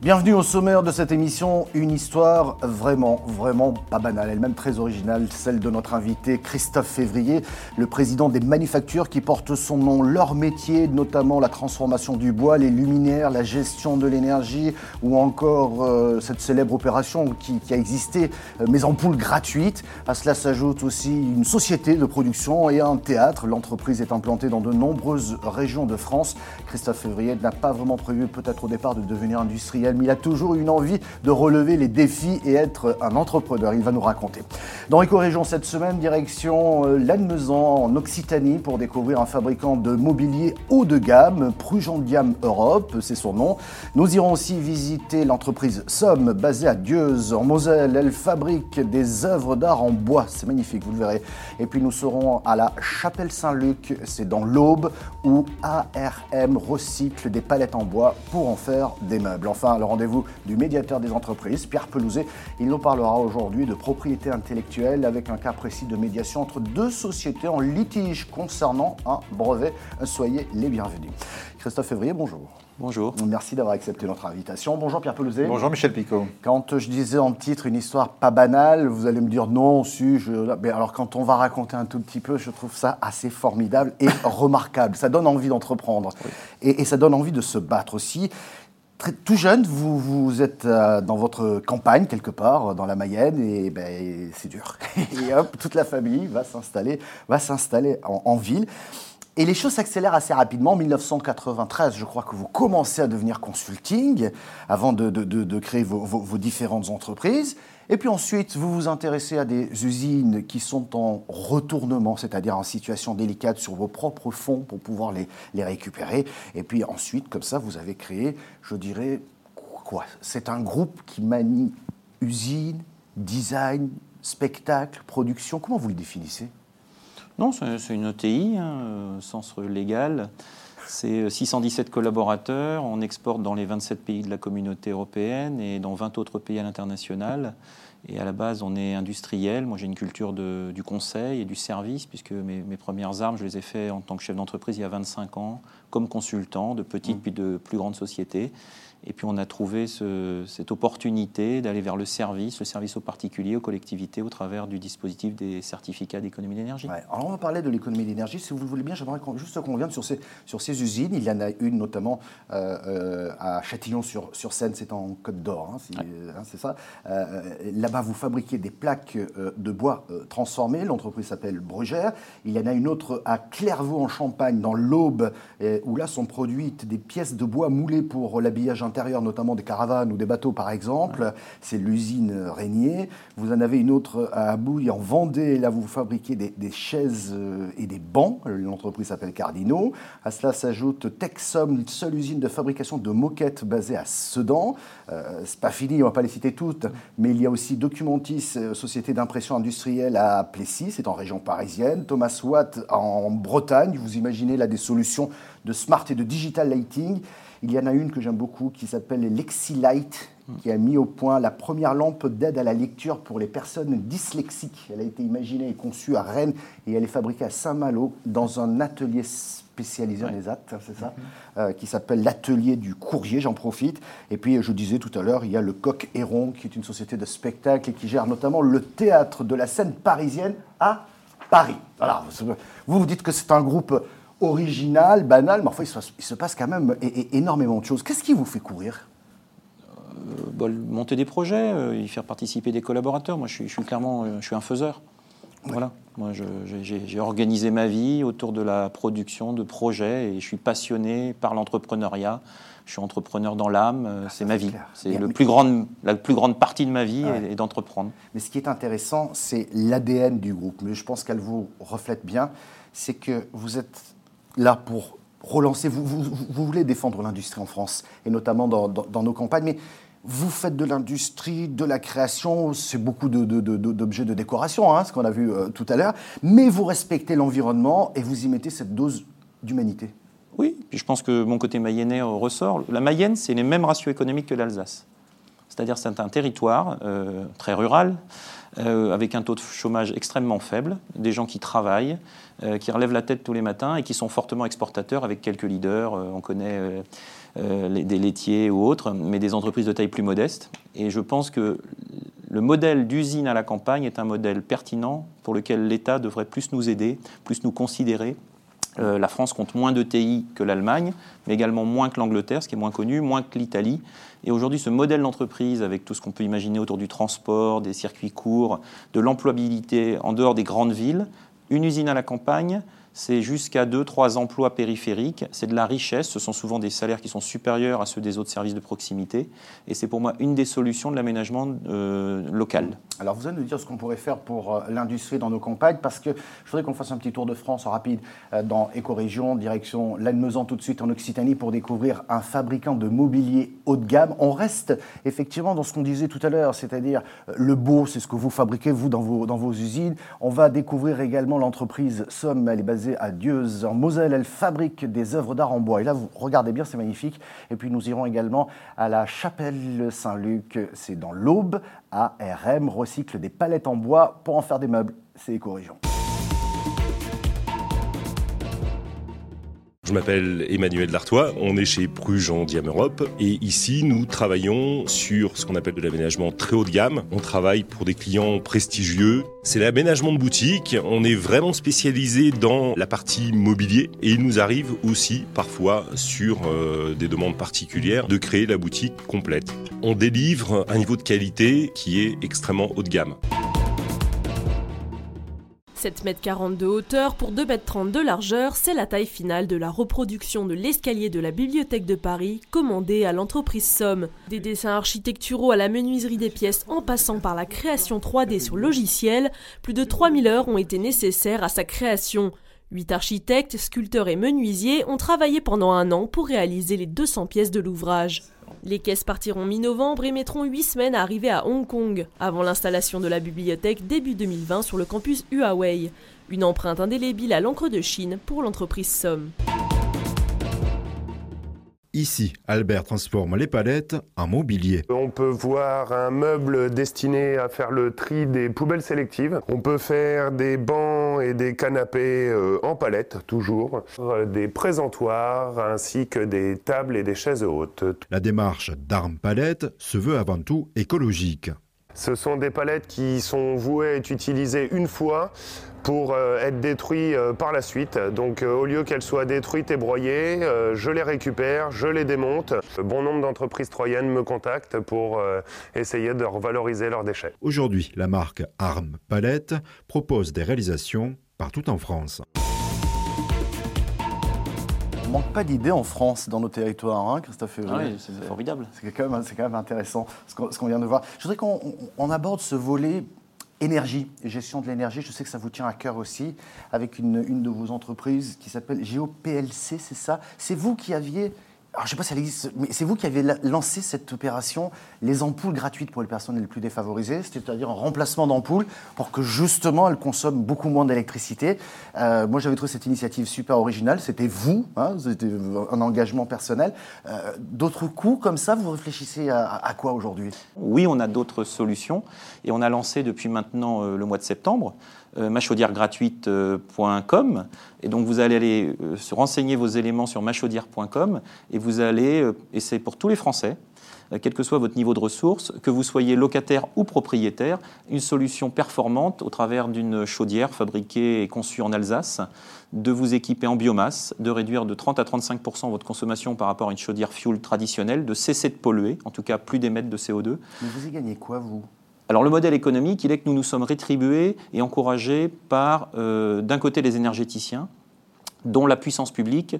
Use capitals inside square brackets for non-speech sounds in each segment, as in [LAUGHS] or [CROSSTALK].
Bienvenue au sommaire de cette émission, une histoire vraiment, vraiment pas banale, elle-même très originale, celle de notre invité Christophe Février, le président des manufactures qui portent son nom, leur métier, notamment la transformation du bois, les luminaires, la gestion de l'énergie ou encore euh, cette célèbre opération qui, a existé, euh, mes ampoules gratuites. À cela s'ajoute aussi une société de production et un théâtre. L'entreprise est implantée dans de nombreuses régions de France. Christophe Février n'a pas vraiment prévu peut-être au départ de devenir industriel il a toujours une envie de relever les défis et être un entrepreneur. Il va nous raconter. Dans Éco-Région cette semaine, direction euh, Lannemezan en Occitanie pour découvrir un fabricant de mobilier haut de gamme, Prugendiam Europe, c'est son nom. Nous irons aussi visiter l'entreprise Somme, basée à Dieuze, en Moselle. Elle fabrique des œuvres d'art en bois, c'est magnifique, vous le verrez. Et puis nous serons à la Chapelle Saint-Luc, c'est dans l'Aube, où ARM recycle des palettes en bois pour en faire des meubles. Enfin, le rendez-vous du médiateur des entreprises, Pierre Pelouzet. Il nous parlera aujourd'hui de propriété intellectuelle avec un cas précis de médiation entre deux sociétés en litige concernant un brevet. Soyez les bienvenus. Christophe Février, bonjour. Bonjour. Merci d'avoir accepté notre invitation. Bonjour Pierre Pelouzet. Bonjour Michel Picot. Quand je disais en titre une histoire pas banale, vous allez me dire non, si, je... Mais alors quand on va raconter un tout petit peu, je trouve ça assez formidable et [LAUGHS] remarquable. Ça donne envie d'entreprendre et, et, ça donne envie de se battre aussi tout jeune, vous, vous êtes euh, dans votre campagne quelque part, dans la Mayenne, et ben, c'est dur. [LAUGHS] et hop, toute la famille va s'installer, va s'installer en, ville. Et les choses s'accélèrent assez rapidement. En 1993, je crois que vous commencez à devenir consulting avant de, créer vos, différentes entreprises. Et puis ensuite, vous vous intéressez à des usines qui sont en retournement, c'est-à-dire en situation délicate sur vos propres fonds pour pouvoir les, récupérer. Et puis ensuite, comme ça, vous avez créé, je dirais, quoi? C'est un groupe qui manie usine, design, spectacle, production. Comment vous le définissez? Non, c'est une ETI, hein, sens légal. C'est 617 collaborateurs. On exporte dans les 27 pays de la communauté européenne et dans 20 autres pays à l'international. Et à la base, on est industriel. Moi, j'ai une culture du conseil et du service, puisque mes, mes, premières armes, je les ai faites en tant que chef d'entreprise il y a 25 ans, comme consultant de petites mmh. puis de plus grandes sociétés. Et puis on a trouvé cette opportunité d'aller vers le service, le service aux particuliers, aux collectivités, au travers du dispositif des certificats d'économie d'énergie. Alors on va parler de l'économie d'énergie. Si vous le voulez bien, j'aimerais juste qu'on revienne sur ces, sur ces usines. Il y en a une notamment euh, euh, à Châtillon-sur-Seine, c'est en Côte d'Or, hein, hein, c'est ça. Euh, là-bas, vous fabriquez des plaques de bois transformées. L'entreprise s'appelle Brugère. Il y en a une autre à Clairvaux en Champagne, dans l'Aube, où là sont produites des pièces de bois moulées pour l'habillage notamment des caravanes ou des bateaux par exemple. C'est l'usine Régnier. Vous en avez une autre à Bouille en Vendée. Là, vous fabriquez des, chaises euh, et des bancs. L'entreprise s'appelle Cardino. À cela s'ajoute Texom, seule usine de fabrication de moquettes basée à Sedan. Euh, c'est pas fini, on va pas les citer toutes, mais il y a aussi Documentis, euh, société d'impression industrielle à Plessis, c'est en région parisienne. Thomas Watt en Bretagne. Vous imaginez là des solutions de smart et de digital lighting. Il y en a une que j'aime beaucoup qui s'appelle Lexilight, qui a mis au point la première lampe d'aide à la lecture pour les personnes dyslexiques. Elle a été imaginée et conçue à Rennes et elle est fabriquée à Saint-Malo dans un atelier spécialisé en ESAT, hein, c'est ça, mm-hmm. euh, qui s'appelle l'atelier du courrier, j'en profite. Et puis, je disais tout à l'heure, il y a le Coq Héron, qui est une société de spectacle et qui gère notamment le théâtre de la scène parisienne à Paris. Alors, vous vous dites que c'est un groupe original, banal, mais enfin, il se, passe quand même énormément de choses. Qu'est-ce qui vous fait courir? Euh, Monter des projets, euh, y faire participer des collaborateurs. Moi, je suis, clairement euh, je suis un faiseur. Voilà. Moi, j'ai organisé ma vie autour de la production de projets et je suis passionné par l'entrepreneuriat. Je suis entrepreneur dans l'âme, ah, c'est ma vie. C'est la plus grande partie de ma vie est, d'entreprendre. Mais ce qui est intéressant, c'est l'ADN du groupe. Mais je pense qu'elle vous reflète bien. C'est que vous êtes là pour relancer, vous, voulez défendre l'industrie en France, et notamment dans, nos campagnes, mais vous faites de l'industrie, de la création, c'est beaucoup d'objets de, décoration, hein, ce qu'on a vu euh, tout à l'heure, mais vous respectez l'environnement et vous y mettez cette dose d'humanité. Oui, puis je pense que mon côté mayennais ressort. La Mayenne, c'est les mêmes ratios économiques que l'Alsace. C'est-à-dire c'est un territoire euh, très rural, avec un taux de chômage extrêmement faible, des gens qui travaillent, qui relèvent la tête tous les matins et qui sont fortement exportateurs avec quelques leaders. on connaît des laitiers ou autres, mais des entreprises de taille plus modeste. Et je pense que le modèle d'usine à la campagne est un modèle pertinent pour lequel l'État devrait plus nous aider, plus nous considérer. Euh, la France compte moins de TI que l'Allemagne, mais également moins que l'Angleterre, ce qui est moins connu, moins que l'Italie. Et aujourd'hui, ce modèle d'entreprise, avec tout ce qu'on peut imaginer autour du transport, des circuits courts, de l'employabilité en dehors des grandes villes, une usine à la campagne, c'est jusqu'à 2-3 emplois périphériques, c'est de la richesse, ce sont souvent des salaires qui sont supérieurs à ceux des autres services de proximité, et c'est pour moi une des solutions de l'aménagement euh, local. Alors vous allez nous dire ce qu'on pourrait faire pour euh, l'industrie dans nos campagnes, parce que je voudrais qu'on fasse un petit tour de France en rapide euh, dans Écorégion, direction Lannemezan tout de suite en Occitanie, pour découvrir un fabricant de mobilier haut de gamme. On reste effectivement dans ce qu'on disait tout à l'heure, c'est-à-dire le beau, c'est ce que vous fabriquez vous dans vos, dans vos usines. On va découvrir également l'entreprise Somme, elle est basée à Dieuze, en Moselle. Elle fabrique des œuvres d'art en bois. Et là, vous regardez bien, c'est magnifique. Et puis nous irons également à la chapelle Saint-Luc, c'est dans l'Aube. ARM recycle des palettes en bois pour en faire des meubles. C'est éco-région. Je m'appelle Emmanuel Lartois, on est chez Pruge en Diam Europe et ici nous travaillons sur ce qu'on appelle de l'aménagement très haut de gamme. On travaille pour des clients prestigieux. C'est l'aménagement de boutique, on est vraiment spécialisé dans la partie mobilier et il nous arrive aussi parfois sur euh, des demandes particulières de créer la boutique complète. On délivre un niveau de qualité qui est extrêmement haut de gamme. 7 m 40 de hauteur pour 2 m 30 de largeur, c'est la taille finale de la reproduction de l'escalier de la Bibliothèque de Paris, commandée à l'entreprise Somme. Des dessins architecturaux à la menuiserie des pièces en passant par la création 3D sur logiciel, plus de 3000 heures ont été nécessaires à sa création. Huit architectes, sculpteurs et menuisiers ont travaillé pendant un an pour réaliser les 200 pièces de l'ouvrage. Les caisses partiront mi-novembre et mettront 8 semaines à arriver à Hong Kong, avant l'installation de la bibliothèque début 2020 sur le campus Huawei. Une empreinte indélébile à l'encre de Chine pour l'entreprise Somme. Ici, Albert transforme les palettes en mobilier. On peut voir un meuble destiné à faire le tri des poubelles sélectives. On peut faire des bancs et des canapés euh, en palettes, toujours. Des présentoirs ainsi que des tables et des chaises hautes. La démarche d'Armes Palette se veut avant tout écologique. Ce sont des palettes qui sont vouées à être utilisées une fois pour euh, être détruites euh, par la suite. Donc euh, au lieu qu'elles soient détruites et broyées, je les récupère, je les démonte. Bon nombre d'entreprises troyennes me contactent pour essayer de revaloriser leurs déchets. Aujourd'hui, la marque Arm Palette propose des réalisations partout en France. On manque pas d'idées en France, dans nos territoires, hein, Christophe ah Oui, c'est formidable. C'est quand, même intéressant ce qu'on vient de voir. Je voudrais qu'on aborde ce volet énergie gestion de l'énergie. Je sais que ça vous tient à cœur aussi, avec une, une de vos entreprises qui s'appelle GeoPLC, c'est ça? C'est vous qui aviez alors, je ne sais pas si elle existe, mais c'est vous qui avez lancé cette opération, les ampoules gratuites pour les personnes les plus défavorisées, c'est-à-dire un remplacement d'ampoules pour que justement elles consomment beaucoup moins d'électricité. Euh, moi, j'avais trouvé cette initiative super originale. C'était vous, hein, c'était un engagement personnel. Euh, d'autres coûts comme ça, vous réfléchissez à, quoi aujourd'hui? Oui, on a d'autres solutions et on a lancé depuis maintenant euh, le mois de septembre machaudièregratuite.com. Et donc vous allez aller euh, se renseigner vos éléments sur machaudière.com et vous allez, euh, et c'est pour tous les Français, quel que soit votre niveau de ressources, que vous soyez locataire ou propriétaire, une solution performante au travers d'une chaudière fabriquée et conçue en Alsace, de vous équiper en biomasse, de réduire de 30 à 35% votre consommation par rapport à une chaudière fuel traditionnelle, de cesser de polluer, en tout cas plus d'émettre de CO2. Mais vous y gagnez quoi, vous? Alors le modèle économique, il est que nous nous sommes rétribués et encouragés par, euh, d'un côté, les énergéticiens, dont la puissance publique,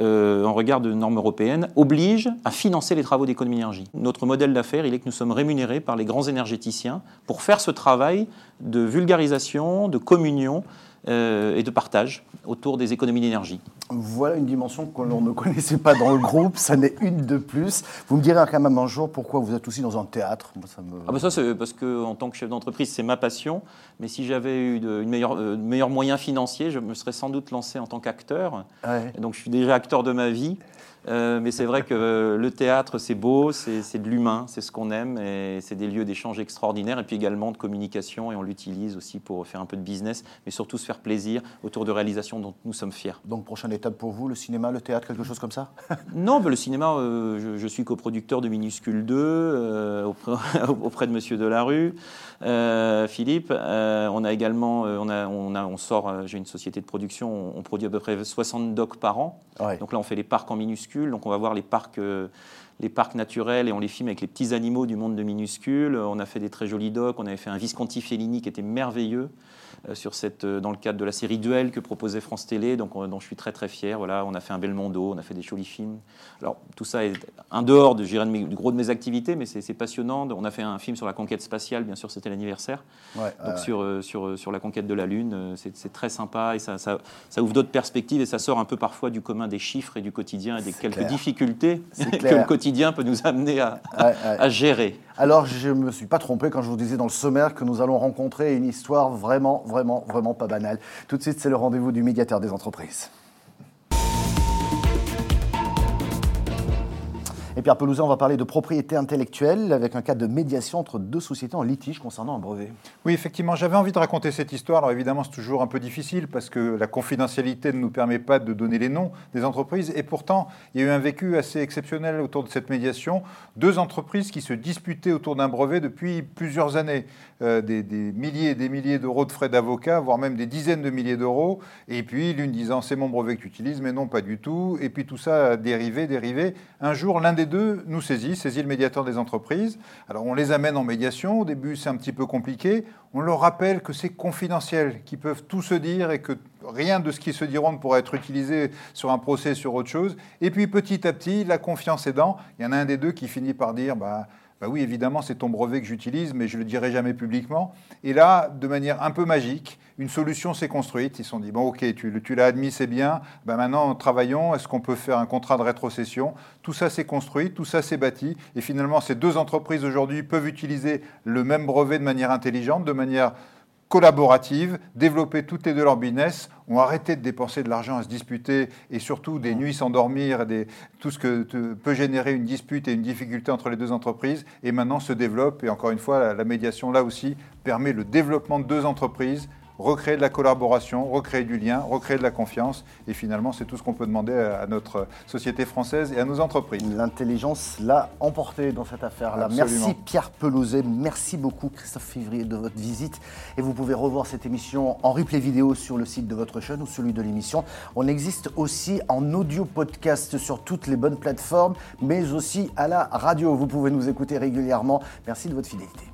euh, en regard de normes européennes, oblige à financer les travaux d'économie d'énergie. Notre modèle d'affaires, il est que nous sommes rémunérés par les grands énergéticiens pour faire ce travail de vulgarisation, de communion euh, et de partage autour des économies d'énergie. Voilà une dimension que l'on ne connaissait pas dans le groupe, ça n'est une de plus. Vous me direz quand même un jour pourquoi vous êtes aussi dans un théâtre ça Ah bah ça c'est parce que en tant que chef d'entreprise c'est ma passion, mais si j'avais eu de, une meilleure, euh, meilleur moyen financier, je me serais sans doute lancé en tant qu'acteur. Donc je suis déjà acteur de ma vie. Euh, mais c'est vrai que le théâtre, c'est beau, c'est de l'humain, c'est ce qu'on aime, et c'est des lieux d'échange extraordinaires, et puis également de communication, et on l'utilise aussi pour faire un peu de business, mais surtout se faire plaisir autour de réalisations dont nous sommes fiers. Donc, prochaine étape pour vous, le cinéma, le théâtre, quelque chose comme ça? [LAUGHS] Non, le cinéma, euh, je, suis coproducteur de Minuscule 2 euh, [LAUGHS] auprès, de Monsieur Delarue. Philippe, on a également, on, a, on, a, on sort, j'ai une société de production, on, produit à peu près 60 docs par an. Donc là, on fait les parcs en donc on va voir les parcs, euh, les parcs naturels et on les filme avec les petits animaux du monde de minuscules. On a fait des très jolis docs. On avait fait un Visconti Fellini qui était merveilleux. Euh, sur cette, euh, dans le cadre de la série Duel que proposait France Télé, donc, dont je suis très très fier. Voilà, on a fait un Belmondo, on a fait des jolis films. Alors tout ça est un dehors de, de du gros de mes activités, mais c'est passionnant. On a fait un film sur la conquête spatiale, bien sûr, c'était l'anniversaire. donc sur, euh, sur, sur la conquête de la Lune, c'est très sympa et ça, ça, ça ouvre d'autres perspectives et ça sort un peu parfois du commun des chiffres et du quotidien et des quelques difficultés [LAUGHS] que le quotidien peut nous amener à, à gérer. Alors, je ne me suis pas trompé quand je vous disais dans le sommaire que nous allons rencontrer une histoire vraiment, vraiment, vraiment pas banale. Tout de suite, c'est le rendez-vous du médiateur des entreprises. Et Pierre Pelouzin, on va parler de propriété intellectuelle avec un cas de médiation entre deux sociétés en litige concernant un brevet. Oui, effectivement, j'avais envie de raconter cette histoire. Alors évidemment, c'est toujours un peu difficile parce que la confidentialité ne nous permet pas de donner les noms des entreprises. Et pourtant, il y a eu un vécu assez exceptionnel autour de cette médiation. Deux entreprises qui se disputaient autour d'un brevet depuis plusieurs années. Euh, des, milliers et des milliers d'euros de frais d'avocat, voire même des dizaines de milliers d'euros. Et puis l'une disant c'est mon brevet que tu utilises, mais non, pas du tout. Et puis tout ça a dérivé, dérivé. Un jour, l'un des deux nous saisit, saisit le médiateur des entreprises. Alors on les amène en médiation, au début c'est un petit peu compliqué, on leur rappelle que c'est confidentiel, qu'ils peuvent tout se dire et que rien de ce qu'ils se diront ne pourra être utilisé sur un procès, sur autre chose. Et puis petit à petit, la confiance aidant, il y en a un des deux qui finit par dire... Bah, bah oui, évidemment, c'est ton brevet que j'utilise, mais je ne le dirai jamais publiquement. Et là, de manière un peu magique, une solution s'est construite. Ils se sont dit, bon, ok, tu, tu l'as admis, c'est bien. Ben maintenant, travaillons. Est-ce qu'on peut faire un contrat de rétrocession? Tout ça s'est construit, tout ça s'est bâti. Et finalement, ces deux entreprises aujourd'hui peuvent utiliser le même brevet de manière intelligente, de manière collaborative, développer toutes les deux leur business, ont arrêté de dépenser de l'argent à se disputer et surtout des nuits sans dormir, tout ce que peut générer une dispute et une difficulté entre les deux entreprises, et maintenant se développe. Et encore une fois, la médiation, là aussi, permet le développement de deux entreprises recréer de la collaboration, recréer du lien, recréer de la confiance. Et finalement, c'est tout ce qu'on peut demander à notre société française et à nos entreprises. L'intelligence l'a emporté dans cette affaire-là. Merci Pierre Pelouzet, merci beaucoup Christophe Février de votre visite. Et vous pouvez revoir cette émission en replay vidéo sur le site de votre chaîne ou celui de l'émission. On existe aussi en audio podcast sur toutes les bonnes plateformes, mais aussi à la radio. Vous pouvez nous écouter régulièrement. Merci de votre fidélité.